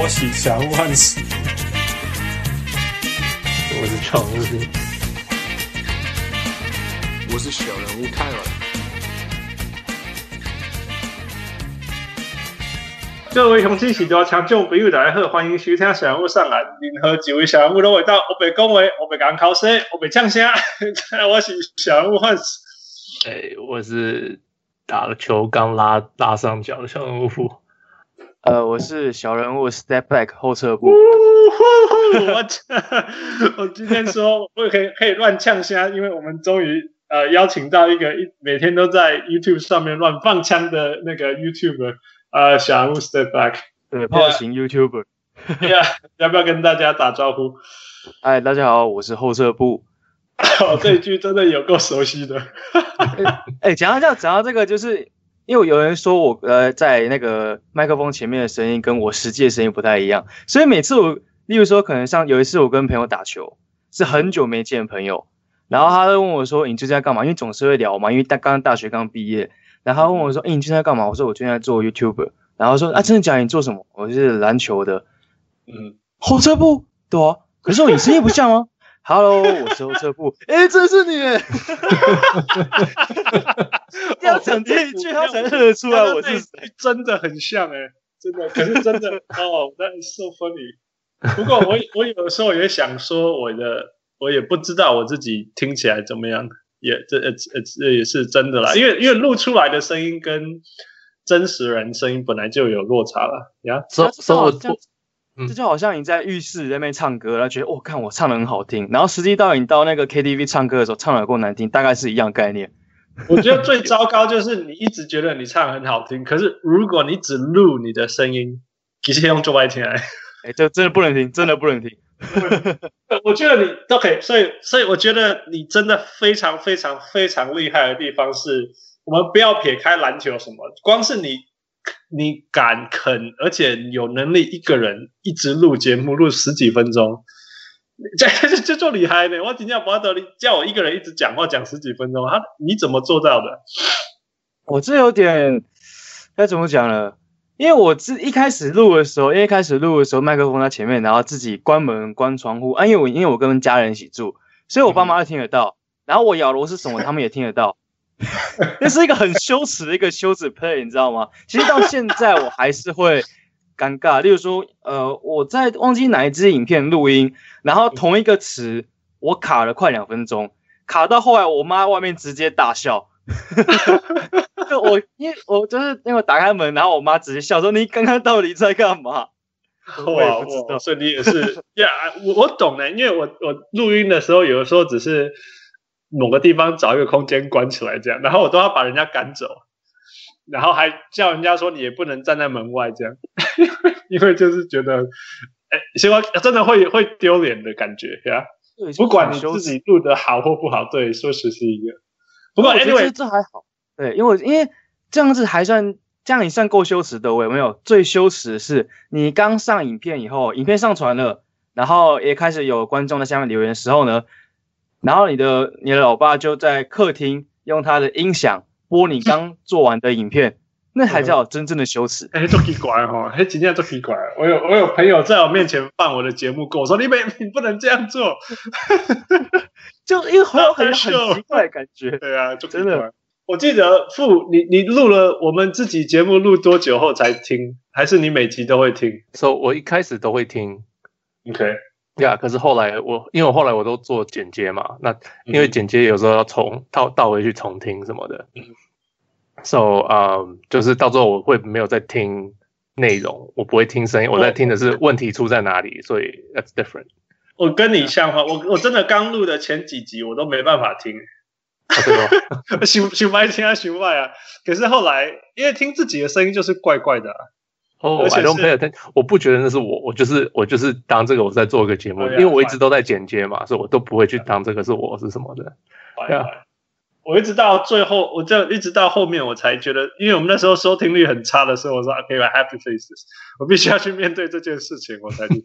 我是小人物汉斯，我是常务，我是小人物泰尔。各位乡亲是大听众朋友大家好，欢迎收听小人物上来。任何几位小人物都会到，我被恭维，我被讲考试，我被呛声。我是小人物汉斯，哎，我是打了球刚拉拉上脚的小人物。呃，我是小人物，step back 后撤步。我我今天说我可以可以乱呛虾，因为我们终于呃邀请到一个一每天都在 YouTube 上面乱放枪的那个 YouTuber，呃，小人物 step back，对，炮型 YouTuber。呀，要不要跟大家打招呼？哎，大家好，我是后撤步。哦，这一句真的有够熟悉的。哎，讲到这，讲到这个就是。因为有人说我呃在那个麦克风前面的声音跟我实际的声音不太一样，所以每次我，例如说可能像有一次我跟朋友打球，是很久没见的朋友，然后他就问我说：“你最近在干嘛？”因为总是会聊嘛，因为大刚刚大学刚毕业，然后他问我说：“哎，你最近在干嘛？”我说：“我最近在做 YouTuber。”然后说：“啊，真的假的？你做什么？”我是篮球的，嗯，火车部，对啊，可是我你声音不像吗？Hello，我是后撤步。哎，这是你！要讲这一句，他才认得出来我是谁。真的很像哎，真的。可是真的 哦，那 so funny。不过我我有时候也想说，我的我也不知道我自己听起来怎么样，也这呃呃这也是真的啦。因为因为录出来的声音跟真实人声音本来就有落差了呀。所所以我。这就好像你在浴室在那边唱歌，然后觉得哦，看我唱的很好听，然后实际到你到那个 KTV 唱歌的时候，唱的够难听，大概是一样概念。我觉得最糟糕就是你一直觉得你唱的很好听，可是如果你只录你的声音，其实用做外听来，哎，这真的不能听，真的不能听。我觉得你都可以，所以所以我觉得你真的非常非常非常厉害的地方是，我们不要撇开篮球什么，光是你。你敢肯，而且有能力一个人一直录节目录十几分钟，这这这厉害呢！我今天巴德利叫我一个人一直讲话讲十几分钟，他你怎么做到的？我这有点该怎么讲呢？因为我自一开始录的时候，因为一开始录的时候麦克风在前面，然后自己关门关窗户啊，因为我因为我跟家人一起住，所以我爸妈听得到，然后我咬螺丝什么，他们也听得到。那是一个很羞耻的一个羞耻 play，你知道吗？其实到现在我还是会尴尬。例如说，呃，我在忘记哪一支影片录音，然后同一个词我卡了快两分钟，卡到后来我妈外面直接大笑。就我因为我就是因为打开门，然后我妈直接笑说：“你刚刚到底在干嘛？”我也不知道，所以你也是呀。我我懂的，因为我我录音的时候，有的时候只是。某个地方找一个空间关起来，这样，然后我都要把人家赶走，然后还叫人家说你也不能站在门外这样，因为就是觉得，哎，希望真的会会丢脸的感觉呀。对，不管你自己录的好或不好，对，说实是一个。不过 anyway 这还好，对，因为因为这样子还算这样，你算够羞耻的。我有没有最羞耻的是你刚上影片以后，影片上传了，然后也开始有观众在下面留言的时候呢？然后你的你的老爸就在客厅用他的音响播你刚做完的影片，那才叫真正的羞耻。哎，都奇怪哈，哎，今天都奇怪。我有我有朋友在我面前放我的节目，跟我说：“你没 你不能这样做。”就因为很有很奇怪的感觉。对啊，就真的。我记得傅，你你录了我们自己节目录多久后才听？还是你每集都会听？所以、so, 我一开始都会听。OK。呀，yeah, 可是后来我，因为我后来我都做剪接嘛，那因为剪接有时候要重倒倒回去重听什么的，so 啊、um,，就是到最后我会没有在听内容，我不会听声音，我在听的是问题出在哪里，所以 that's different。我跟你像话，我我真的刚录的前几集我都没办法听，对吗？想想白听啊，想外啊，可是后来因为听自己的声音就是怪怪的、啊。哦，I don't pay attention，我不觉得那是我，我就是我就是当这个我在做一个节目，因为我一直都在剪接嘛，所以我都不会去当这个是我是什么的。对啊，我一直到最后，我就一直到后面我才觉得，因为我们那时候收听率很差的时候，我说 OK，I have to face this，我必须要去面对这件事情，我才去。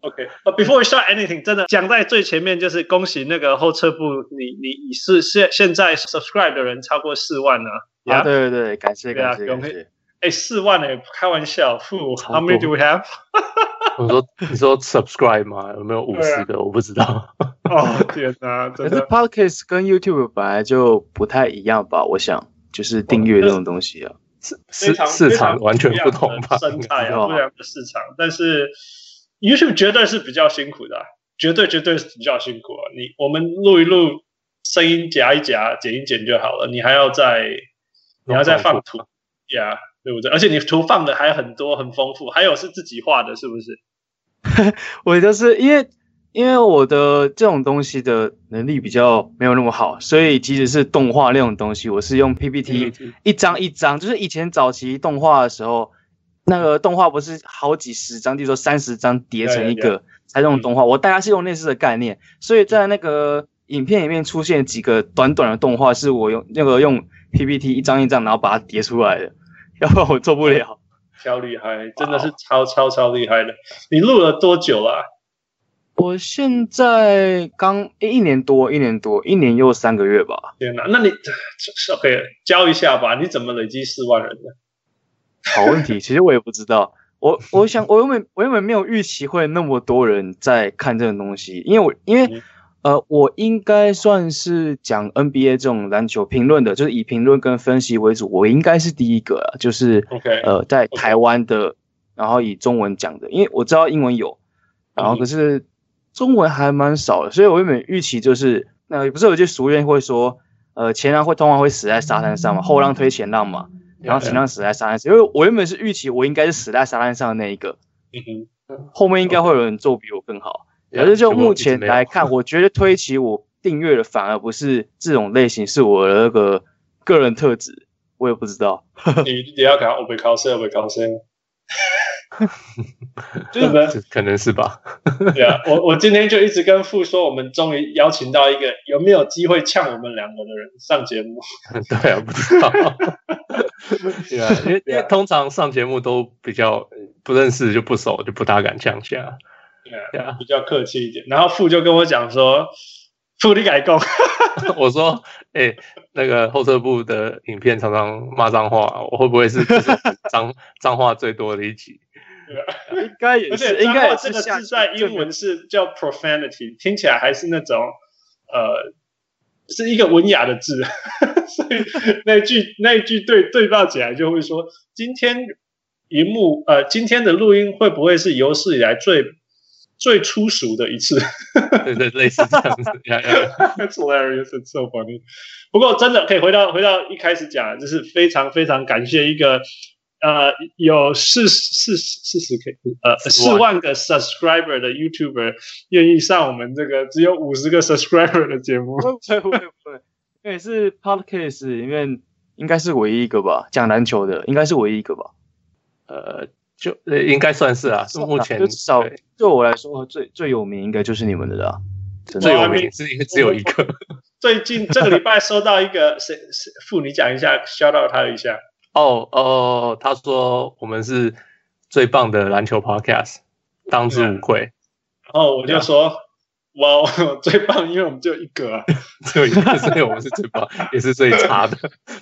OK，but before we start anything，真的讲在最前面就是恭喜那个后撤步，你你你是现现在 subscribe 的人超过四万了。啊，对对对，感谢感谢感谢。哎，四万哎，开玩笑，How many do we have？我说，你说 subscribe 吗？有没有五十个？啊、我不知道。哦天哪！可是 Podcast 跟 YouTube 本来就不太一样吧？我想，就是订阅这种东西啊，市市场完全不同吧？生态啊，不一样的市场。但是 YouTube 绝对是比较辛苦的，绝对绝对是比较辛苦啊！你我们录一录，声音夹一夹，剪一剪就好了，你还要再你要再放图呀。对不对？而且你图放的还很多，很丰富，还有是自己画的，是不是？我就是因为因为我的这种东西的能力比较没有那么好，所以即使是动画那种东西，我是用 PPT 一张一张，就是以前早期动画的时候，那个动画不是好几十张，就说三十张叠成一个才这种动画，我大概是用类似的概念，所以在那个影片里面出现几个短短的动画，是我用那个用 PPT 一张一张，然后把它叠出来的。要不然我做不了，超厉害，真的是超超超厉害的。你录了多久了啊？我现在刚一年多，一年多，一年又三个月吧。天哪，那你 OK 教一下吧？你怎么累积四万人的？好问题，其实我也不知道。我我想我原本我原本没有预期会那么多人在看这种东西，因为我因为。嗯呃，我应该算是讲 NBA 这种篮球评论的，就是以评论跟分析为主。我应该是第一个啊，就是 OK，呃，在台湾的，然后以中文讲的，因为我知道英文有，然后可是中文还蛮少的，所以我原本预期就是，那、呃、不是有句俗谚会说，呃，前浪会通常会死在沙滩上嘛，后浪推前浪嘛，然后前浪死在沙滩上，因为我原本是预期我应该是死在沙滩上的那一个，后面应该会有人做比我更好。可是就目前来看，我觉得推起我订阅的反而不是这种类型，是我的那个个人特质，我也不知道。你你要看我被考试，我被考试，真的 可能是吧？对啊，我我今天就一直跟傅说，我们终于邀请到一个有没有机会呛我们两个的人上节目。对啊，不知道。对啊，因为因为通常上节目都比较不认识就不熟，就不大敢呛下。比较客气一点。然后傅就跟我讲说：“傅你改工。”我说：“哎、欸，那个后撤部的影片常常骂脏话，我会不会是脏脏话最多的一集？”应该也是。应该这个字在英文是叫 profanity，听起来还是那种呃，是一个文雅的字。所以那句那句对对报起来就会说：“今天荧幕呃，今天的录音会不会是有史以来最？”最粗俗的一次，对对，类似这样子。That's hilarious, it's so funny。不过真的可以回到回到一开始讲，就是非常非常感谢一个呃有四四四十 K 呃四万个 subscriber 的 YouTuber 愿意上我们这个只有五十个 subscriber 的节目。不会不会不会，因为是 Podcast 里面应该是唯一一个吧，讲篮球的应该是唯一一个吧，呃。就呃，应该算是啊，是目前至少对我来说最最有名应该就是你们的了，最有名只一个只有一个。最近这个礼拜收到一个谁谁傅，你讲一下，shout out 他一下。哦哦，他说我们是最棒的篮球 podcast，当之无愧。然后我就说。哇，wow, 最棒，因为我们只有一个啊，只有一个，所以我们是最棒，也是最差的，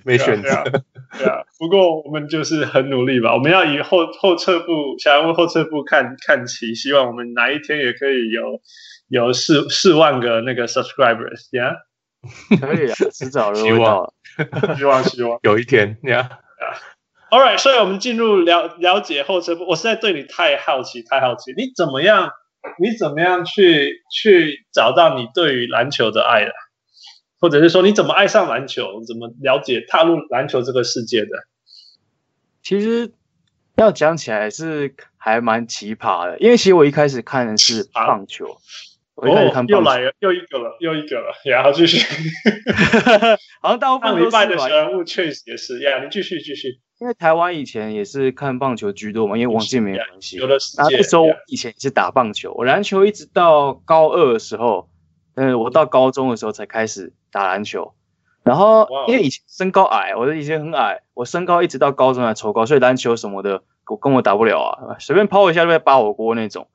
没选择。对啊，对啊，对啊，不过我们就是很努力吧。我们要以后后撤步，想要为后撤步看看齐，希望我们哪一天也可以有有四四万个那个 subscribers，呀、yeah?，可以啊，迟早的，希望，希望，希望有一天，呀、yeah.，All right，所以我们进入了了解后撤步。我实在对你太好奇，太好奇，你怎么样？你怎么样去去找到你对于篮球的爱的，或者是说你怎么爱上篮球，怎么了解踏入篮球这个世界的？其实要讲起来是还蛮奇葩的，因为其实我一开始看的是棒球，啊、我一开始看棒球，哦，又来了，又一个了，又一个了，然后继续，好像大部分上礼拜的小人物确实也是，呀，你继续继续。因为台湾以前也是看棒球居多嘛，因为王建民没关系。有的时间。那时候我以前也是打棒球，我篮球一直到高二的时候，嗯，我到高中的时候才开始打篮球。然后因为以前身高矮，我的以前很矮，我身高一直到高中才抽高，所以篮球什么的我跟我打不了啊，随便抛一下就会扒火锅那种。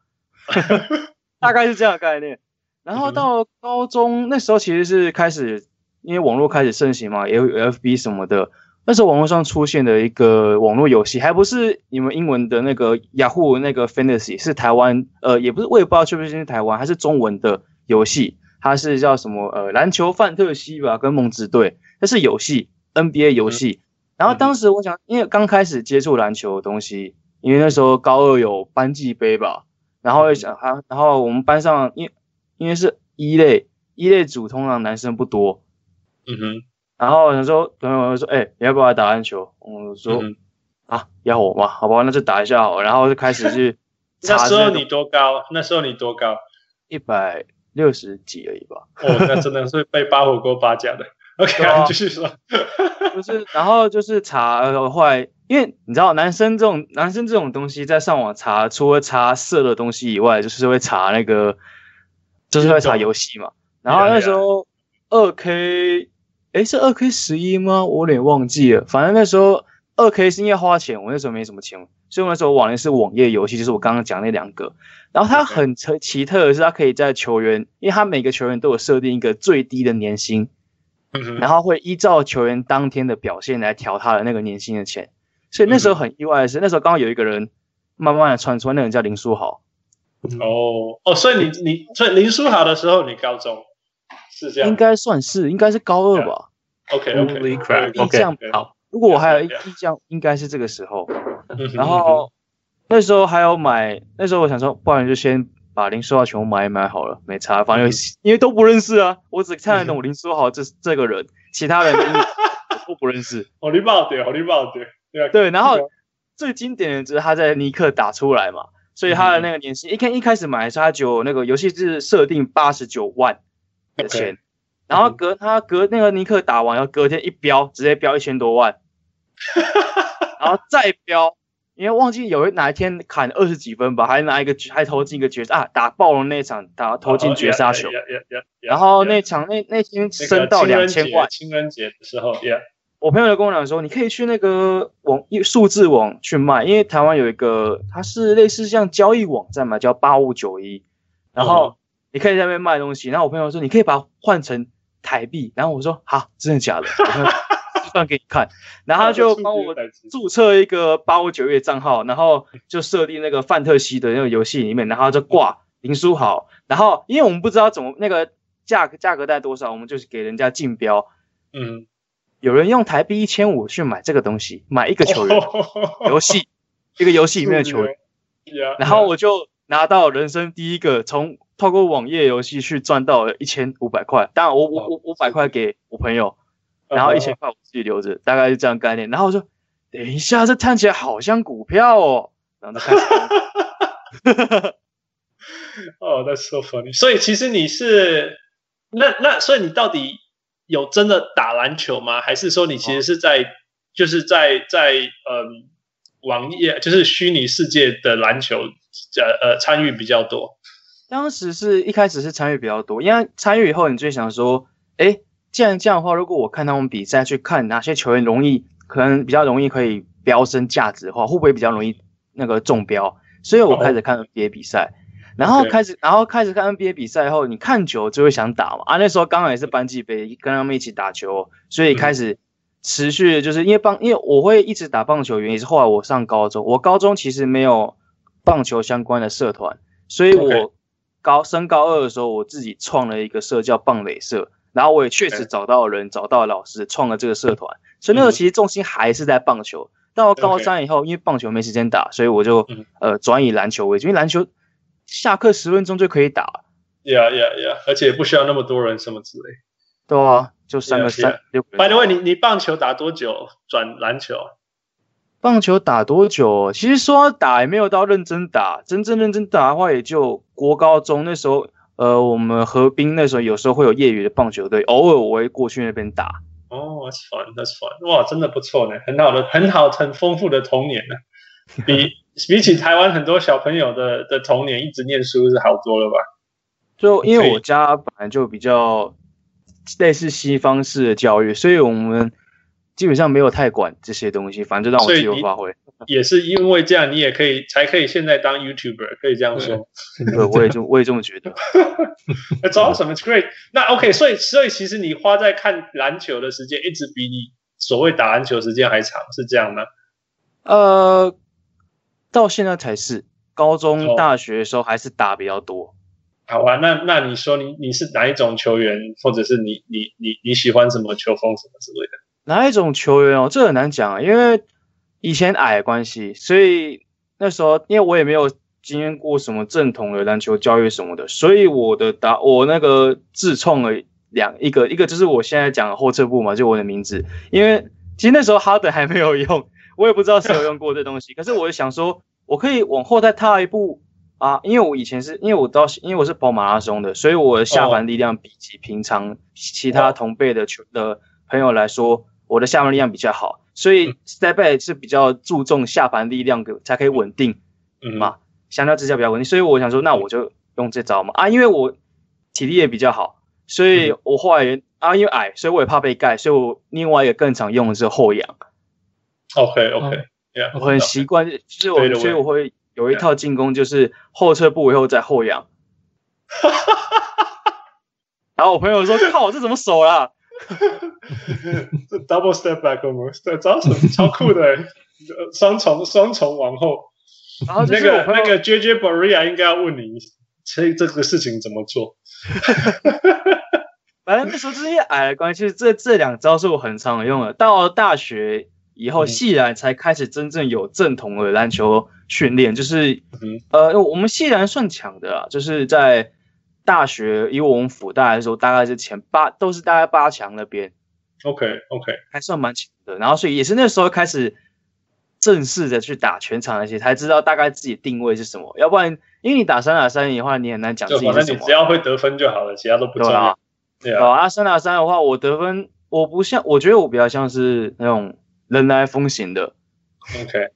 大概是这样的概念。然后到高中那时候其实是开始，因为网络开始盛行嘛，也有 FB 什么的。那时候网络上出现的一个网络游戏，还不是你们英文的那个雅虎那个 Fantasy，是台湾呃，也不是我也不知道是不是是台湾，还是中文的游戏，它是叫什么呃篮球范特西吧，跟梦之队，那是游戏 NBA 游戏。嗯、然后当时我想，因为刚开始接触篮球的东西，因为那时候高二有班级杯吧，然后想啊，然后我们班上因因为是一类一类组，通常男生不多，嗯哼。然后有时候朋友说：“哎、欸，你要不要来打篮球？”我说：“嗯、啊，要我吗？好吧，那就打一下好。”然后就开始去查。那时候你多高？那时候你多高？一百六十几而已吧。哦，那真的是被扒火锅扒家的。OK，、啊、继续说。就是，然后就是查，后来因为你知道，男生这种男生这种东西，在上网查，除了查色的东西以外，就是会查那个，就是会查游戏嘛。然后那时候二 K。诶，是二 K 十一吗？我有点忘记了。反正那时候二 K 是因为花钱，我那时候没什么钱，所以我那时候玩的是网页游戏，就是我刚刚讲那两个。然后它很奇特的是，它可以在球员，因为它每个球员都有设定一个最低的年薪，然后会依照球员当天的表现来调他的那个年薪的钱。所以那时候很意外的是，那时候刚好有一个人慢慢的传出来，那个人叫林书豪。哦哦，所以你你所以林书豪的时候，你高中？是这样，应该算是，应该是高二吧。OK OK OK，印象好。如果我还有印象，应该是这个时候。然后那时候还有买，那时候我想说，不然就先把林书豪全部买一买好了，没差，反正因为都不认识啊。我只看得懂林书豪这这个人，其他人都不认识。好礼貌点，好礼貌点。对，然后最经典的就是他在尼克打出来嘛，所以他的那个年薪，一看一开始买的时候他就那个游戏是设定八十九万。的钱，然后隔他隔那个尼克打完，然后隔天一标，直接标一千多万，然后再标，因为忘记有哪一天砍二十几分吧，还拿一个还投进一个绝杀啊，打爆了那场打投进绝杀球，然后那场那那天升到两千万，情人节的时候，yeah，我朋友就跟我讲说，你可以去那个网数字网去卖，因为台湾有一个它是类似像交易网站嘛，叫八五九一，然后。你可以在那边卖东西，然后我朋友说，你可以把它换成台币，然后我说好，真的假的？算给你看，然后他就帮我注册一个八五九月账号，然后就设定那个范特西的那个游戏里面，然后就挂林书豪，然后因为我们不知道怎么那个价格价格带多少，我们就是给人家竞标，嗯，有人用台币一千五去买这个东西，买一个球员 游戏，一个游戏里面的球员，然后我就拿到人生第一个从。透过网页游戏去赚到一千五百块，当然我我我五百块给我朋友，然后一千块我自己留着，大概是这样概念。然后我说，等一下，这看起来好像股票哦，然后就开始。哦，That's so funny。所以其实你是那那，所以你到底有真的打篮球吗？还是说你其实是在、哦、就是在在嗯网页就是虚拟世界的篮球呃呃参与比较多？当时是一开始是参与比较多，因为参与以后，你就想说，哎，既然这样的话，如果我看他们比赛，去看哪些球员容易，可能比较容易可以飙升价值的话，会不会比较容易那个中标？所以我开始看 NBA 比赛，然后开始，然后开始看 NBA 比赛后，你看久就会想打嘛。啊，那时候刚好也是班级杯，跟他们一起打球，所以开始持续就是因为棒，因为我会一直打棒球，原因是后来我上高中，我高中其实没有棒球相关的社团，所以我。高升高二的时候，我自己创了一个社叫棒垒社，然后我也确实找到人，找到老师，创了这个社团。所以那个其实重心还是在棒球。到高三以后，因为棒球没时间打，所以我就呃转以篮球为主，因为篮球下课十分钟就可以打。Yeah, yeah, yeah，而且也不需要那么多人什么之类。对啊，就三个三六。By the way，你你棒球打多久转篮球？棒球打多久？其实说打也没有到认真打，真正认真打的话，也就国高中那时候。呃，我们河滨那时候有时候会有业余的棒球队，偶尔我会过去那边打。哦、oh,，That's fun，That's fun，哇，真的不错呢，很好的，很好，很丰富的童年呢，比比起台湾很多小朋友的的童年，一直念书是好多了吧？就因为我家本来就比较类似西方式的教育，所以我们。基本上没有太管这些东西，反正就让我自由发挥。也是因为这样，你也可以才可以现在当 YouTuber，可以这样说。对，我也就 我也这么觉得。That's awesome, it's great。那 OK，所以所以其实你花在看篮球的时间，一直比你所谓打篮球时间还长，是这样吗？呃，到现在才是，高中、大学的时候还是打比较多。好吧，那那你说你你是哪一种球员，或者是你你你你喜欢什么球风什么之类的？哪一种球员哦？这很难讲啊，因为以前矮的关系，所以那时候因为我也没有经验过什么正统的篮球教育什么的，所以我的打我那个自创了两一个一个就是我现在讲的后撤步嘛，就我的名字。因为其实那时候哈登还没有用，我也不知道谁有用过这东西，可是我就想说，我可以往后再踏一步啊，因为我以前是因为我到因为我是跑马拉松的，所以我的下盘力量比起平常其他同辈的球的朋友来说。我的下盘力量比较好，所以 step back 是比较注重下盘力量的，才可以稳定，嗯嘛，相较之下比较稳定。所以我想说，那我就用这招嘛啊，因为我体力也比较好，所以我后来、嗯、啊，因为矮，所以我也怕被盖，所以我另外一个更常用的是后仰。OK OK，、yeah, 我很习惯，就是我所以我会有一套进攻，就是后撤步以后再后仰。然后我朋友说：“靠，这怎么守啦？” Double step back almost，这招什超酷的，双重双重往后。然后那个那个 JJ Barea 应该要问你，这这个事情怎么做？反正那时候这些矮的关系，这这两招是我很常用的。到了大学以后，系然才开始真正有正统的篮球训练，就是、嗯、呃，我们系然算强的啦，就是在。大学以我们辅大来说，大概是前八，都是大概八强那边。OK OK，还算蛮强的。然后所以也是那时候开始正式的去打全场那些，才知道大概自己定位是什么。要不然，因为你打三打三的话，你很难讲自己是什么。反正你只要会得分就好了，其他都不重要。对啊，啊三打三的话，我得分我不像，我觉得我比较像是那种人来疯型的。OK，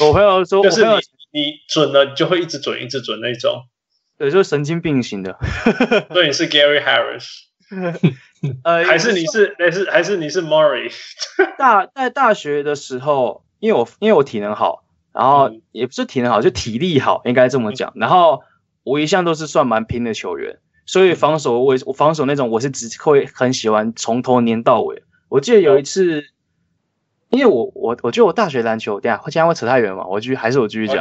我朋友说，就是你你准了，你就会一直准，一直准那种。对，就是神经病型的。对，你是 Gary Harris，呃，还是你是还是还是你是 Murray？大在大学的时候，因为我因为我体能好，然后也不是体能好，就体力好，应该这么讲。然后我一向都是算蛮拼的球员，所以防守我我防守那种我是只会很喜欢从头粘到尾。我记得有一次，因为我我我觉得我大学篮球，等下会现在会扯太远嘛，我继续还是我继续讲。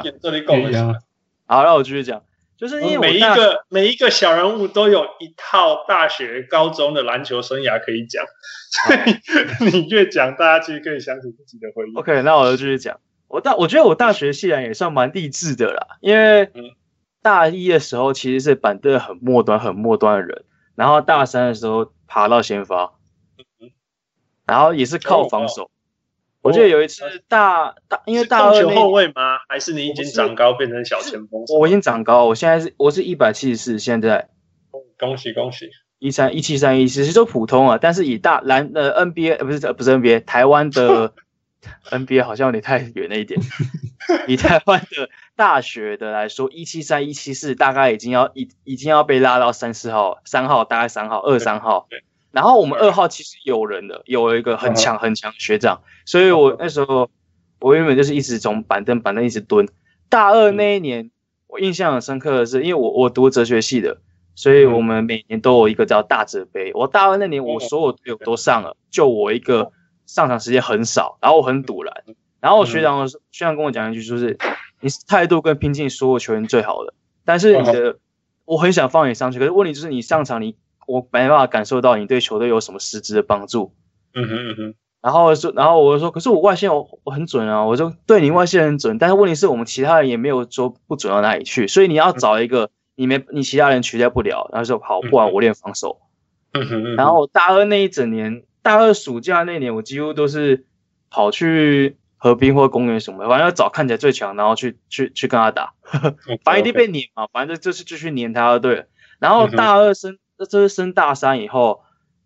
好，那我继续讲。就是因为每一个每一个小人物都有一套大学、高中的篮球生涯可以讲，所以 你越讲，大家其实可以想起自己的回忆。OK，那我就继续讲。我大我觉得我大学系篮也算蛮励志的啦，因为大一的时候其实是板凳很末端、很末端的人，然后大三的时候爬到先发，然后也是靠防守。我记得有一次大大，因为大二球后卫吗？还是你已经长高变成小前锋？我已经长高，我现在是我是一百七十四，现在。恭喜恭喜！一三一七三一，其实就普通啊。但是以大篮呃 NBA 呃不是不是 NBA，台湾的 NBA 好像有点太远了一点。以台湾的大学的来说，一七三一七四大概已经要已已经要被拉到三四号，三号大概三号二三号。然后我们二号其实有人的，有一个很强很强的学长，所以我那时候我原本就是一直从板凳板凳一直蹲。大二那一年，我印象很深刻的是，因为我我读哲学系的，所以我们每年都有一个叫大哲杯。我大二那年，我所有队友都上了，就我一个上场时间很少，然后我很堵然。然后我学长学长跟我讲一句，就是你是态度跟拼劲所有球员最好的，但是你的我很想放你上去，可是问题就是你上场你。我没办法感受到你对球队有什么实质的帮助。嗯哼嗯哼。然后说，然后我就说，可是我外线我我很准啊。我说，对你外线很准，但是问题是我们其他人也没有说不准到哪里去。所以你要找一个你没你其他人取代不了，然后说好，不然我练防守。嗯哼。然后大二那一整年，大二暑假那年，我几乎都是跑去河滨或公园什么的，反正要找看起来最强，然后去去去跟他打。反正一定被撵嘛，反正就是继续撵他就对了。然后大二升。这这是升大三以后，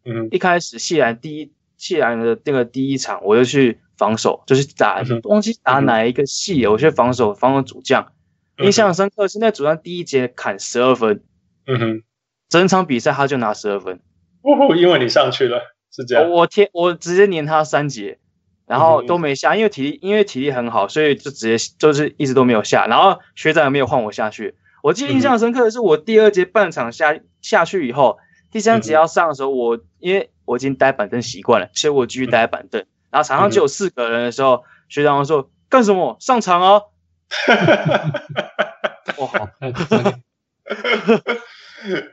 嗯，一开始谢然第一谢然的那个第一场，我就去防守，就是打忘记打哪一个系，我去防守防守主将，印象深刻是那主将第一节砍十二分，嗯哼，整场比赛他就拿十二分，哦，因为你上去了，是这样，我天，我直接连他三节，然后都没下，因为体力因为体力很好，所以就直接就是一直都没有下，然后学长也没有换我下去。我记得印象深刻的是，我第二节半场下下去以后，第三节要上的时候，我因为我已经待板凳习惯了，所以我继续待板凳。然后场上只有四个人的时候，嗯、学长说干什么？上场啊！哇，好，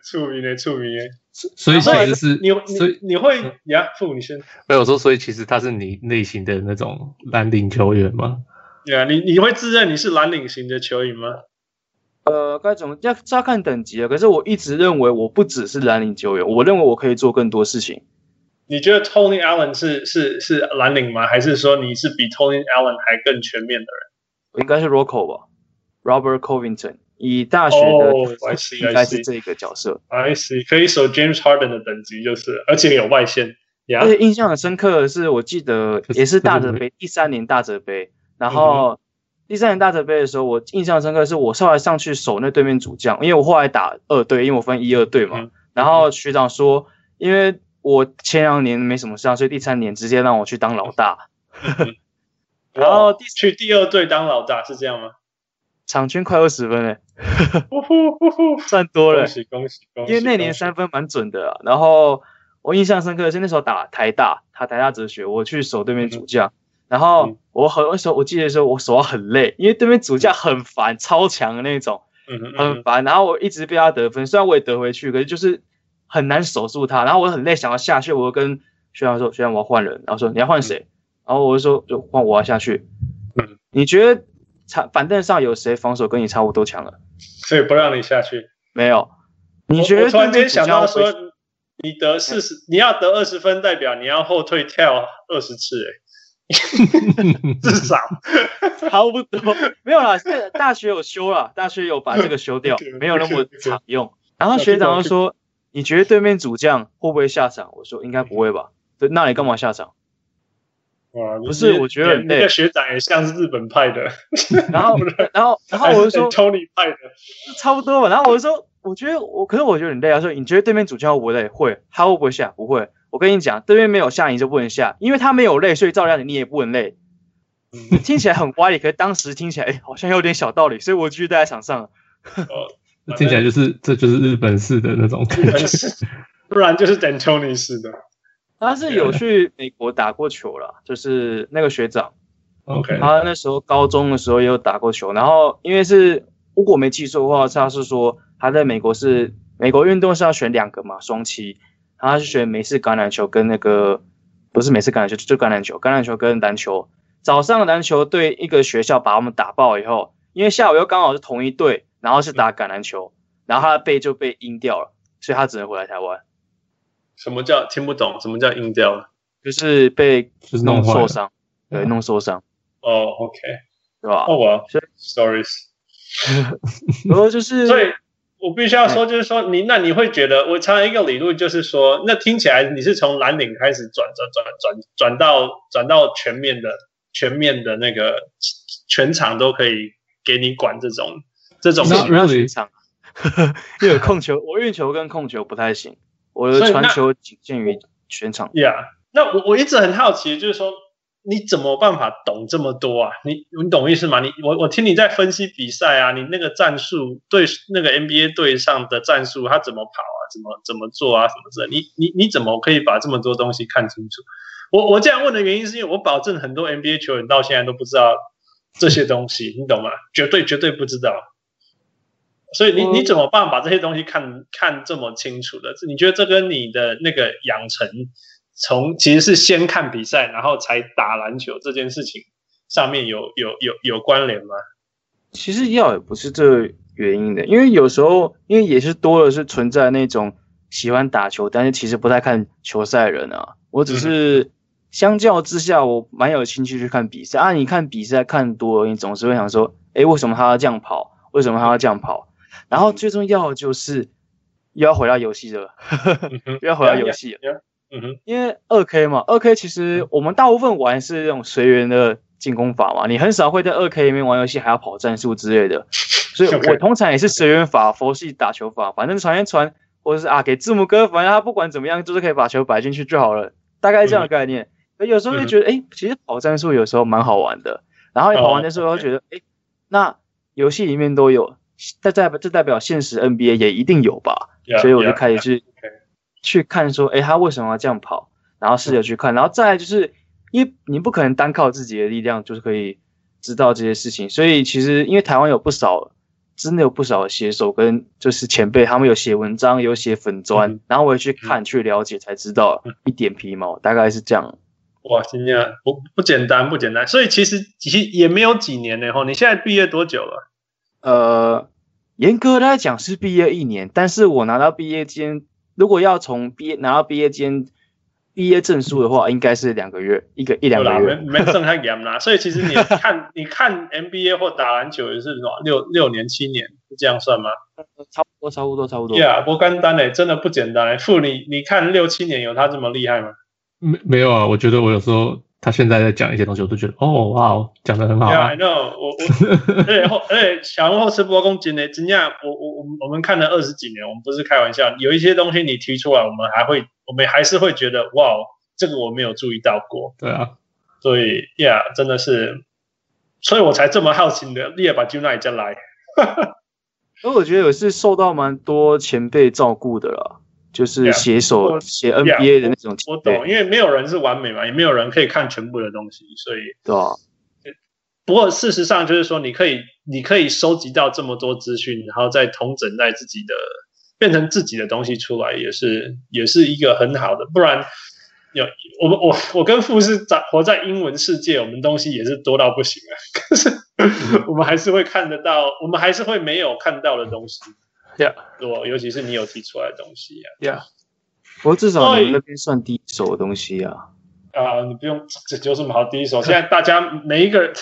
出名的出名的，所以其实是你所以你会呀，傅你先，没有说，所以其实他是你类型的那种蓝领球员吗？对啊，你你会自认你是蓝领型的球员吗？呃，该怎么要要看等级啊。可是我一直认为我不只是蓝领球员，我认为我可以做更多事情。你觉得 Tony Allen 是是是蓝领吗？还是说你是比 Tony Allen 还更全面的人？我应该是 Rocco 吧，Robert Covington。以大学的应该是这个角色。I see，可以守 James Harden 的等级就是，而且有外线。而且印象很深刻的是，我记得也是大 泽杯第三年大泽杯，然后第三年大泽杯的时候，我印象深刻的是我后来上去守那对面主将，因为我后来打二队，因为我分一二队嘛。然后学长说，因为我前两年没什么上，所以第三年直接让我去当老大。然后第去第二队当老大是这样吗？场均快二十分诶，算多了。恭喜恭喜恭喜！因为那年三分蛮准的啊。然后我印象深刻的是那时候打台大，他台大哲学，我去守对面主将。然后我很那时候我记得说我手很累，因为对面主将很烦，超强的那种，很烦。然后我一直被他得分，虽然我也得回去，可是就是很难守住他。然后我很累，想要下去，我就跟学长说：“学长，我要换人。”然后说：“你要换谁？”然后我就说：“就换我要下去。”嗯你觉得？板凳上有谁防守跟你差不多强了？所以不让你下去。没有。你觉得？我突然间想到说，你得四十，你要得二十分，代表你要后退跳二十次，哎，至少差不多。没有啦，是大学有修了，大学有把这个修掉，没有那么常用。然后学长就说：“你觉得对面主将会不会下场？”我说：“应该不会吧。”对，那你干嘛下场？哇，不是，我觉得那个学长也像是日本派的，然后，然后，然后我就说，Tony 派的，差不多吧。然后我就说，我觉得我，可是我觉得很累啊。说你觉得对面主将会不会累？会，他会不会下？不会。我跟你讲，对面没有下你就不能下，因为他没有累，所以照样你也不能累。听起来很歪理，可是当时听起来，哎，好像有点小道理，所以我继续待在场上。哦，听起来就是这就是日本式的那种感觉，不然就是 D'Antoni 式的。他是有去美国打过球了，就是那个学长，OK，他那时候高中的时候也有打过球，然后因为是如果没记错的话，他是说他在美国是美国运动是要选两个嘛，双栖，他是学美式橄榄球跟那个不是美式橄榄球，就橄榄球，橄榄球跟篮球。早上篮球队一个学校把我们打爆以后，因为下午又刚好是同一队，然后是打橄榄球，然后他的背就被阴掉了，所以他只能回来台湾。什么叫听不懂？什么叫阴掉？就是被就是弄受伤，对，弄受伤。哦，OK，对吧？哦，我 stories。然后就是，所以我必须要说，就是说你那你会觉得，我常常一个理论就是说，那听起来你是从蓝领开始转转转转转到转到全面的全面的那个全场都可以给你管这种这种全场，因为控球，我运球跟控球不太行。我的传球仅限于全场。Yeah，那我我一直很好奇，就是说你怎么办法懂这么多啊？你你懂意思吗？你我我听你在分析比赛啊，你那个战术对那个 NBA 队上的战术，他怎么跑啊？怎么怎么做啊？什么之类？你你你怎么可以把这么多东西看清楚？我我这样问的原因是因为我保证很多 NBA 球员到现在都不知道这些东西，你懂吗？绝对绝对不知道。所以你你怎么办把这些东西看看这么清楚的？你觉得这跟你的那个养成，从其实是先看比赛，然后才打篮球这件事情上面有有有有关联吗？其实要也不是这个原因的，因为有时候因为也是多的是存在那种喜欢打球，但是其实不太看球赛的人啊。我只是相较之下，我蛮有兴趣去看比赛啊。你看比赛看多了，你总是会想说，哎，为什么他要这样跑？为什么他要这样跑？然后最重要的就是又要回到游戏了，又 要回到游戏了。嗯哼，因为二 K 嘛，二 K 其实我们大部分玩是这种随缘的进攻法嘛，你很少会在二 K 里面玩游戏还要跑战术之类的。所以我通常也是随缘法，佛系打球法，反正传一传，或者是啊给字母哥，反正他不管怎么样，就是可以把球摆进去就好了，大概这样的概念。而有时候就觉得，哎，其实跑战术有时候蛮好玩的。然后跑完的时候会觉得，哎，那游戏里面都有。这代表这代表现实 NBA 也一定有吧，yeah, 所以我就开始去 yeah. 去看说，哎，他为什么要这样跑？然后试着去看，然后再来就是因为你不可能单靠自己的力量就是可以知道这些事情，所以其实因为台湾有不少。真的有不少写手跟就是前辈，他们有写文章，有写粉砖，嗯、然后我也去看、嗯、去了解，才知道一点皮毛，大概是这样。哇，今天不不简单，不简单。所以其实其实也没有几年呢。吼。你现在毕业多久了？呃，严格来讲是毕业一年，但是我拿到毕业签，如果要从毕业拿到毕业间。毕业证书的话，应该是两个月，一个一两个月。没没剩太严啦，所以其实你看，你看 NBA 或打篮球也是什么六六年、七年，是这样算吗？差不多，差不多，差不多。对啊，不简单嘞，真的不简单。傅，你你看六七年有他这么厉害吗？没没有啊，我觉得我有时候他现在在讲一些东西，我都觉得哦哇，讲的很好。Yeah, I know，我我 而且后而且小人后吃播公斤呢，真的，我我我们我们看了二十几年，我们不是开玩笑，有一些东西你提出来，我们还会。我们还是会觉得哇，这个我没有注意到过。对啊，所以呀，yeah, 真的是，所以我才这么好奇的，你也把 Juna 叫来。而我觉得我是受到蛮多前辈照顾的啦，就是写手写 NBA 的那种我。我懂，因为没有人是完美嘛，也没有人可以看全部的东西，所以对啊。不过事实上就是说，你可以你可以收集到这么多资讯，然后再统整在自己的。变成自己的东西出来，也是也是一个很好的。不然有我们我我跟富是长活在英文世界，我们东西也是多到不行啊。可是我们还是会看得到，我们还是会没有看到的东西。Yeah，我尤其是你有提出来的东西啊。Yeah，不过至少你们那边算第一手的东西啊。啊，你不用这有什么好第一手？现在大家每一个人，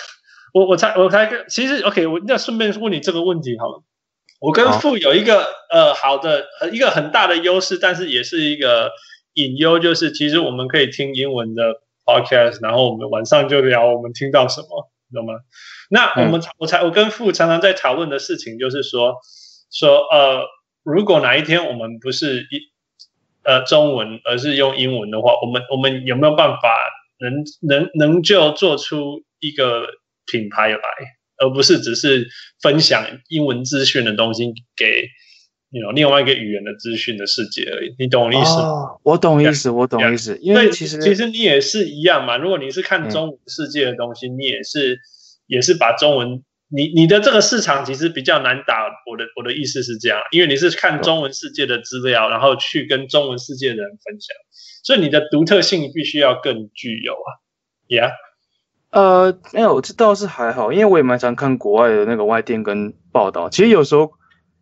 我我才我才其实 OK，我那顺便问你这个问题好了。我跟富有一个呃好的一个很大的优势，但是也是一个隐忧，就是其实我们可以听英文的 podcast，然后我们晚上就聊我们听到什么，懂吗？那我们、嗯、我才我跟富常常在讨论的事情就是说说呃，如果哪一天我们不是一呃中文，而是用英文的话，我们我们有没有办法能能能就做出一个品牌来？而不是只是分享英文资讯的东西给你 you know, 另外一个语言的资讯的世界而已，你懂我意思吗？哦，我懂意思我懂意思。因为其实其实你也是一样嘛。如果你是看中文世界的东西，嗯、你也是也是把中文，你你的这个市场其实比较难打。我的我的意思是这样，因为你是看中文世界的资料，嗯、然后去跟中文世界的人分享，所以你的独特性必须要更具有啊。Yeah。呃，没有，这倒是还好，因为我也蛮常看国外的那个外电跟报道。其实有时候，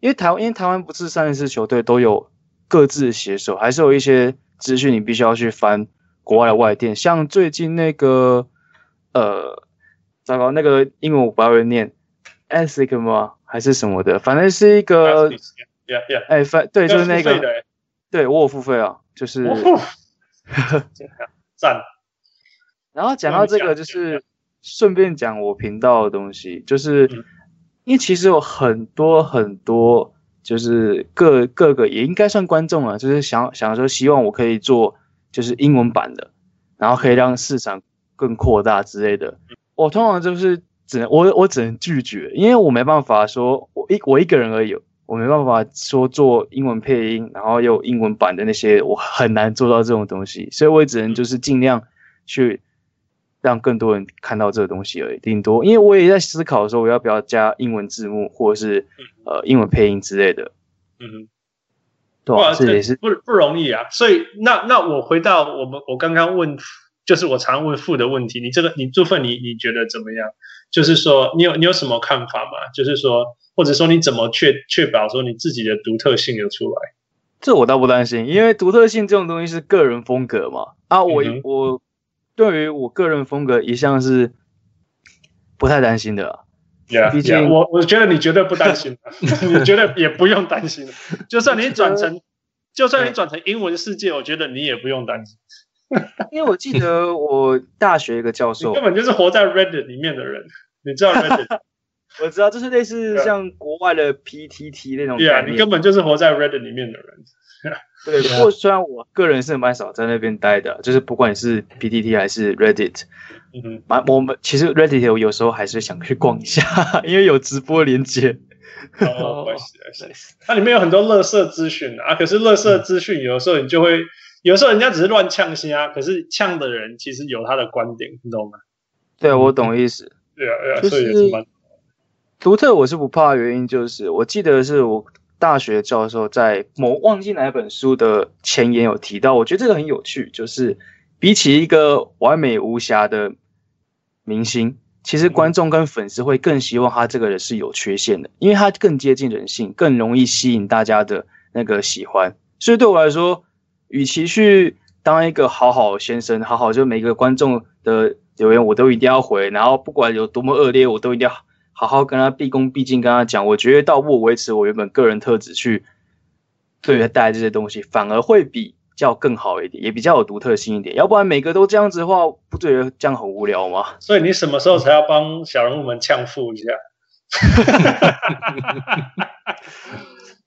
因为台湾，因为台湾不是三十四球队都有各自的写手，还是有一些资讯你必须要去翻国外的外电。像最近那个，呃，糟糕，那个英文我不会念，ASIC 吗？还是什么的？反正是一个，哎，反对，就是那个，对我有付费啊，就是，赞。然后讲到这个，就是顺便讲我频道的东西，就是因为其实有很多很多，就是各各个也应该算观众啊，就是想想说希望我可以做就是英文版的，然后可以让市场更扩大之类的。我通常就是只能我我只能拒绝，因为我没办法说我一我一个人而已，我没办法说做英文配音，然后又英文版的那些，我很难做到这种东西，所以我也只能就是尽量去。让更多人看到这个东西而已，顶多因为我也在思考的时候，我要不要加英文字幕或者是呃英文配音之类的。嗯哼，对啊，这也是不不容易啊。所以那那我回到我们我刚刚问，就是我常问傅的问题，你这个你这份你你觉得怎么样？就是说你有你有什么看法吗？就是说或者说你怎么确确保说你自己的独特性有出来？这我倒不担心，因为独特性这种东西是个人风格嘛。啊，我、嗯、我。对于我个人风格一向是不太担心的、啊，yeah, 毕竟 yeah, 我我觉得你绝对不担心，你绝对也不用担心。就算你转成，就算你转成英文世界，我觉得你也不用担心。因为我记得我大学一个教授，根本就是活在 Reddit 里面的人，你知道 Reddit？我知道，就是类似像国外的 PTT 那种。对啊，你根本就是活在 Reddit 里面的人。对，不过虽然我个人是蛮少在那边待的，就是不管是 PTT 还是 Reddit，嗯哼，蛮我们其实 Reddit 我有时候还是想去逛一下，因为有直播连接。哦。它里面有很多垃圾资讯啊，可是垃圾资讯有的时候你就会有时候人家只是乱呛声啊，可是呛的人其实有他的观点，你懂吗？对，我懂意思。对啊，对啊，就是所以也是蛮独特我是不怕的原因就是，我记得是我大学教授在某忘记哪本书的前言有提到，我觉得这个很有趣，就是比起一个完美无瑕的明星，其实观众跟粉丝会更希望他这个人是有缺陷的，因为他更接近人性，更容易吸引大家的那个喜欢。所以对我来说，与其去当一个好好先生，好好就每个观众的留言我都一定要回，然后不管有多么恶劣，我都一定要。好好跟他毕恭毕敬，跟他讲，我觉得倒不维持我原本个人特质去对他带来这些东西，反而会比较更好一点，也比较有独特性一点。要不然每个都这样子的话，不觉得这样很无聊吗？所以你什么时候才要帮小人物们呛富一下？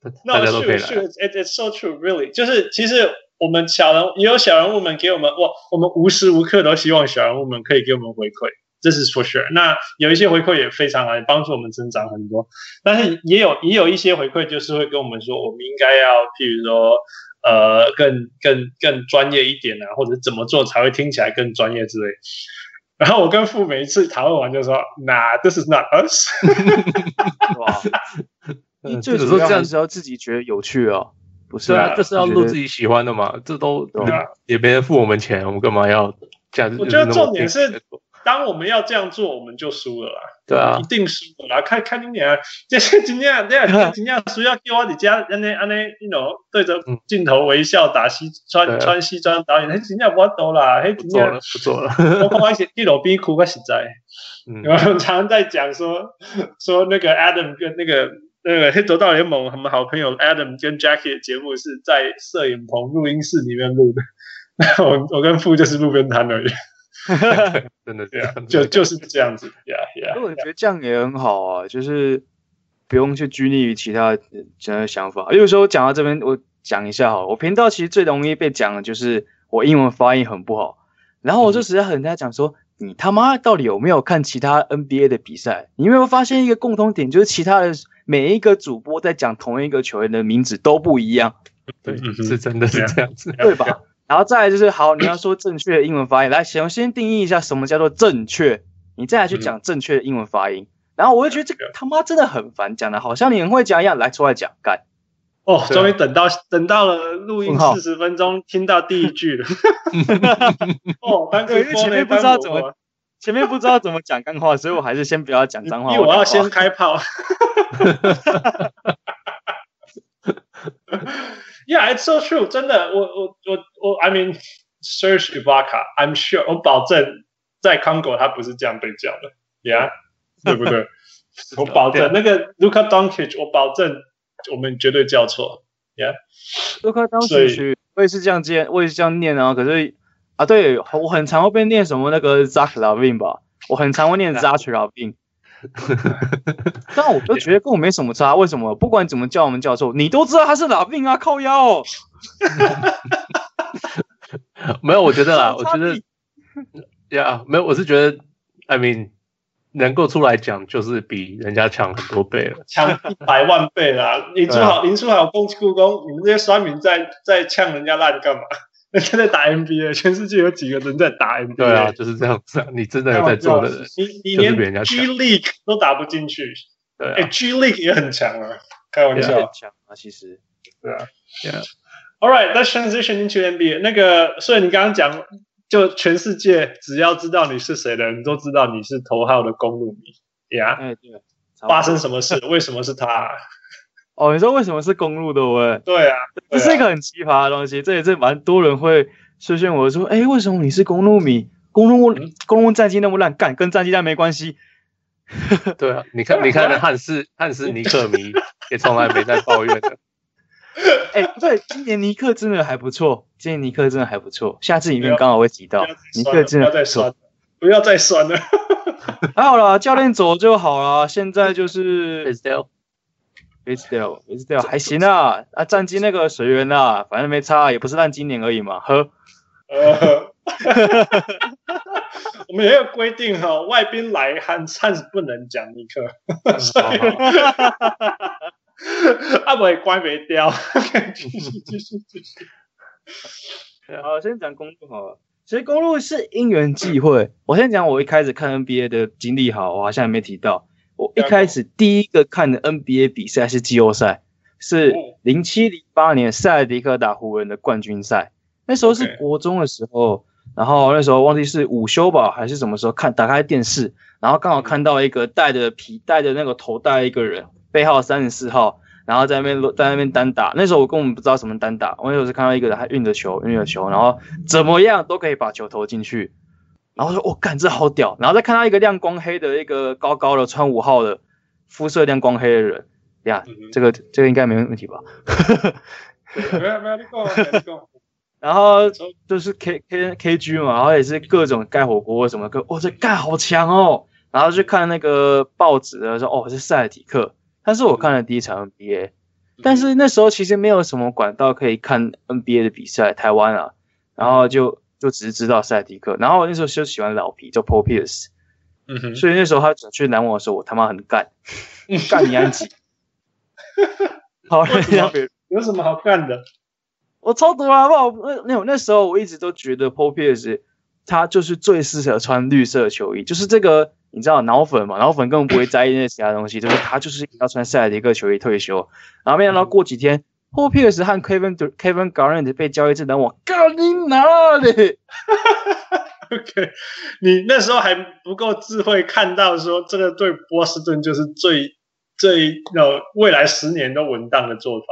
那 No, true, true. It, it's so true, really. 就是其实我们小人也有小人物们给我们，我我们无时无刻都希望小人物们可以给我们回馈。这是 for sure。那有一些回馈也非常好，也帮助我们增长很多。但是也有也有一些回馈，就是会跟我们说，我们应该要，譬如说，呃，更更更专业一点啊，或者怎么做才会听起来更专业之类。然后我跟父每一次讨论完就说，Nah, this is not us。哇，你最主要这样是要自己觉得有趣哦，不是啊？就是要录自己喜欢的嘛，这都也没人付我们钱，我们干嘛要这样？我觉得重点是。当我们要这样做，我们就输了啦。对啊，一定输了啦。看看今年，这些今天，这样今天输要给我你家，安尼安尼，you know，对着镜头微笑，打西穿穿西装导演，嘿，今天我走啦，嘿，今天不做了，我看我一些一路边哭个实在。嗯，我们常常在讲说说那个 Adam 跟那个那个黑头道联盟，他们好朋友 Adam 跟 Jackie 的节目是在摄影棚录音室里面录的。我我跟富就是路边摊而已。真的这样，就就是这样子呀呀。我觉得这样也很好啊，就是不用去拘泥于其他其他想法。有时候讲到这边，我讲一下哈，我频道其实最容易被讲的就是我英文发音很不好，然后我就实在和人家讲说，嗯、你他妈到底有没有看其他 NBA 的比赛？你有没有发现一个共同点，就是其他的每一个主播在讲同一个球员的名字都不一样。对，是真的是这样子，对吧？然后再来就是好，你要说正确的英文发音，来，先先定义一下什么叫做正确，你再来去讲正确的英文发音。然后我就觉得这个他妈真的很烦，讲的好像你很会讲一样，来出来讲干。哦，终于等到等到了录音四十分钟，听到第一句了。哦，因为 前面不知道怎么，前面不知道怎么讲干话，所以我还是先不要讲脏话。因为我要先开炮。Yeah, it's so true. 真的，我我我我，I mean, Serge Ibaka，I'm sure，我保证在 Congo 他不是这样被叫的，Yeah，对不对？我保证那个 Luka Doncic，我保证我们绝对叫错，Yeah，Luka Doncic，我也是这样接，我也是这样念啊。可是啊，对我很常会被念什么那个 Zach LaVine 吧，我很常会念 Zach LaVine。但我就觉得跟我没什么差，为什么？不管怎么叫我们教授，你都知道他是哪病啊？靠腰。没有，我觉得啦，我觉得呀，yeah, 没有，我是觉得，I mean，能够出来讲，就是比人家强很多倍了，强一百万倍啦。林书豪，林书豪有攻故宫，你们这些酸民在在呛人家烂干嘛？人家在打 NBA，全世界有几个人在打 NBA？对啊，就是这样子。你真的有在做的人，你你连 G League 都打不进去。对，哎，G League 也很强啊，开玩笑。很强啊，其实。对啊。Yeah. All right, let's transition into NBA。那个，所以你刚刚讲，就全世界只要知道你是谁的人都知道你是头号的公路迷。Yeah。哎，对。发生什么事？为什么是他？哦，你说为什么是公路的？喂，对啊，这是一个很奇葩的东西。这也是蛮多人会出现我说，哎，为什么你是公路迷？公路公路战绩那么烂，干跟战绩烂没关系。对啊，你看，你看，汉斯汉斯尼克迷 也从来没在抱怨的。哎，对，今年尼克真的还不错，今年尼克真的还不错。下次影片刚好会提到尼克真的不错。不要再酸了，还好啦，教练走就好了。现在就是。It's still, it's still 还行啊，啊，战绩那个随缘啊，反正没差，也不是烂今年而已嘛，呵。呃，我们也有规定哈，外宾来汉汉子不能讲尼克，所以阿伟乖没掉，继续继续继续。好，先讲公路好了。其实公路是因缘际会。我先讲我一开始看 NBA 的经历，好，我好像还没提到。我一开始第一个看的 NBA 比赛是季后赛，是零七零八年塞尔迪克打湖人的冠军赛。那时候是国中的时候，然后那时候忘记是午休吧还是什么时候看，打开电视，然后刚好看到一个戴着皮带着那个头戴一个人，背号三十四号。然后在那边在那边单打，那时候我根本不知道什么单打，我那时候是看到一个人他运着球，运着球，然后怎么样都可以把球投进去，然后说我干、哦、这好屌，然后再看到一个亮光黑的一个高高的穿五号的肤色亮光黑的人，呀，嗯、这个这个应该没问题吧？没有没有你讲，然后就是 K K K G 嘛，然后也是各种盖火锅什么，个哇这盖好强哦，然后去看那个报纸的时候，哦是塞尔提克。但是我看了第一场 NBA，但是那时候其实没有什么管道可以看 NBA 的比赛，台湾啊，然后就就只是知道塞迪克，然后我那时候就喜欢老皮，叫 Paul Pierce，嗯哼，所以那时候他转去篮网的时候，我他妈很干，干你安吉，好，有什么好干的？我超毒啊，好不好？那那那时候我一直都觉得 Paul Pierce 他就是最适合穿绿色球衣，就是这个。你知道脑粉嘛？脑粉根本不会在意那些其他东西，就是他就是要穿塞迪克球衣退休。然后没想到过几天，Paul Pierce 和 Kevin Kevin Garnett 被交易至篮网，干你哪里？OK，你那时候还不够智慧，看到说这个对波士顿就是最最呃未来十年都稳当的做法。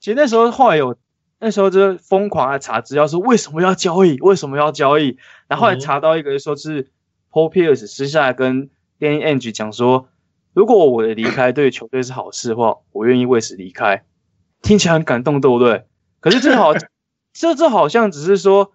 其实那时候后来有，那时候就疯狂的查资料，说为什么要交易？为什么要交易？然后后来查到一个说是。Paul Pierce 私下跟 Danny Ainge 讲说，如果我的离开对球队是好事的话，我愿意为此离开。听起来很感动，对不对？可是这好，这这好像只是说，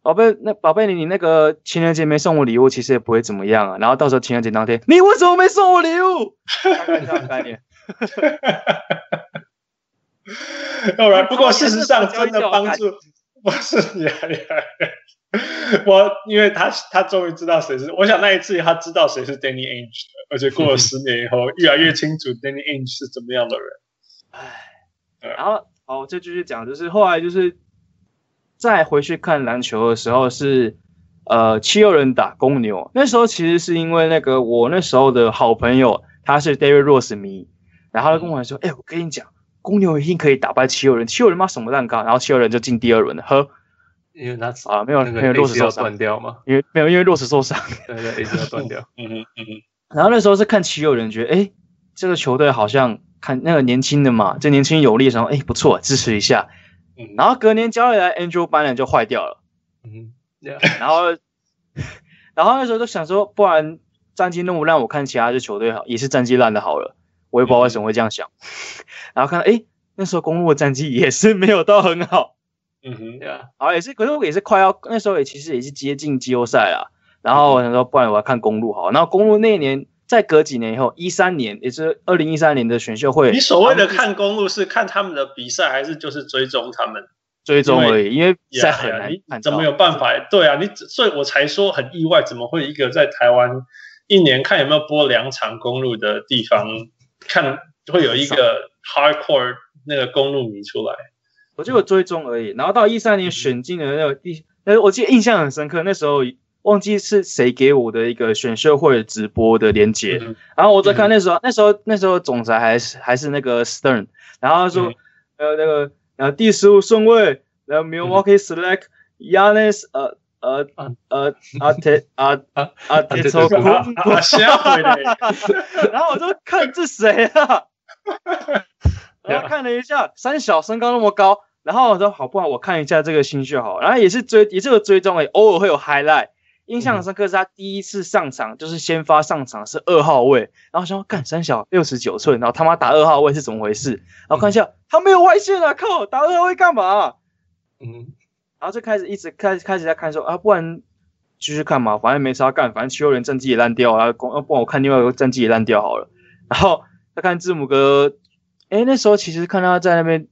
宝贝，那宝贝你你那个情人节没送我礼物，其实也不会怎么样啊。然后到时候情人节当天，你为什么没送我礼物？大概这样的概念。当然，不过事实上真的帮助不是你。我因为他他终于知道谁是，我想那一次他知道谁是 Danny Ainge 的，而且过了十年以后，越来越清楚 Danny Ainge 是怎么样的人。唉，然后好，就继续讲，就是后来就是再回去看篮球的时候是呃七六人打公牛，那时候其实是因为那个我那时候的好朋友他是 David Rose 迷，然后他跟我说，哎、嗯欸，我跟你讲，公牛一定可以打败七六人，七六人妈什么蛋糕，然后七六人就进第二轮了，呵。因为他啊，没有没有洛斯受伤断掉嘛，因为没有因为洛斯受伤，对对，一直要断掉。嗯嗯嗯。然后那时候是看七六人，觉得哎，这个球队好像看那个年轻的嘛，这年轻有力的时候，哎不错，支持一下。嗯。然后隔年交易来 Andrew Bynum 就坏掉了。嗯。然后，然后那时候就想说，不然战绩那么烂，我看其他的球队好，也是战绩烂的好了。我也不知道为什么会这样想。然后看到哎，那时候公路的战绩也是没有到很好。嗯哼，对啊，好也是，可是我也是快要那时候也其实也是接近季后赛了，然后我想说，不然我要看公路好，然后公路那一年再隔几年以后，一三年也是二零一三年的选秀会。你所谓的看公路是看他们的比赛，还是就是追踪他们？追踪而已，因为比赛很难看，怎么有办法？对啊，你所以我才说很意外，怎么会一个在台湾一年看有没有播两场公路的地方，看会有一个 hardcore 那个公路迷出来？我就有追踪而已，然后到一三年选进的那个第，呃，我记得印象很深刻，那时候忘记是谁给我的一个选秀会直播的连接，嗯、然后我在看那时候，嗯、那时候那时候总裁还是还是那个 Stern，然后他说，呃、嗯，那个呃第十五顺位，然后 Milwaukee select Giannis，呃呃呃阿特阿阿阿特抽空，然后我就看这谁啊？然后看了一下，三小身高那么高。然后我说好，不好我看一下这个新秀好。然后也是追，也是有追踪诶，偶尔会有 highlight。印象深刻是他第一次上场，嗯、就是先发上场是二号位。然后我想说，干三小六十九寸，然后他妈打二号位是怎么回事？然后看一下，嗯、他没有外线啊，靠，打二号位干嘛？嗯，然后就开始一直开始开始在看说啊，不然继续看嘛，反正没啥干，反正七六人战绩也烂掉啊，公，不然我看另外一个战绩也烂掉好了。然后他看字母哥，诶，那时候其实看他在那边。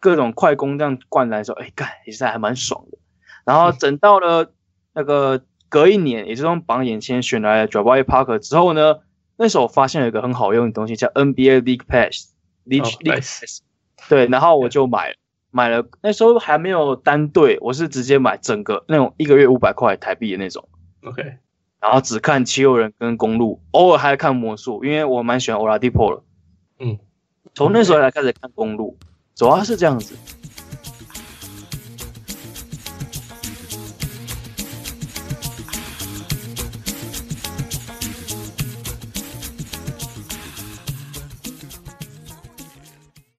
各种快攻这样灌篮的时候，哎，干，其实还蛮爽的。然后等到了那个隔一年，也就是从榜眼签选来了 Jabari Parker 之后呢，那时候我发现了一个很好用的东西，叫 NBA League Pass，League League Pass。对，然后我就买了，买了，那时候还没有单队，我是直接买整个那种一个月五百块台币的那种。OK，然后只看七六人跟公路，偶尔还看魔术，因为我蛮喜欢 Oladipo 的。嗯，从那时候来开始看公路，主要是这样子。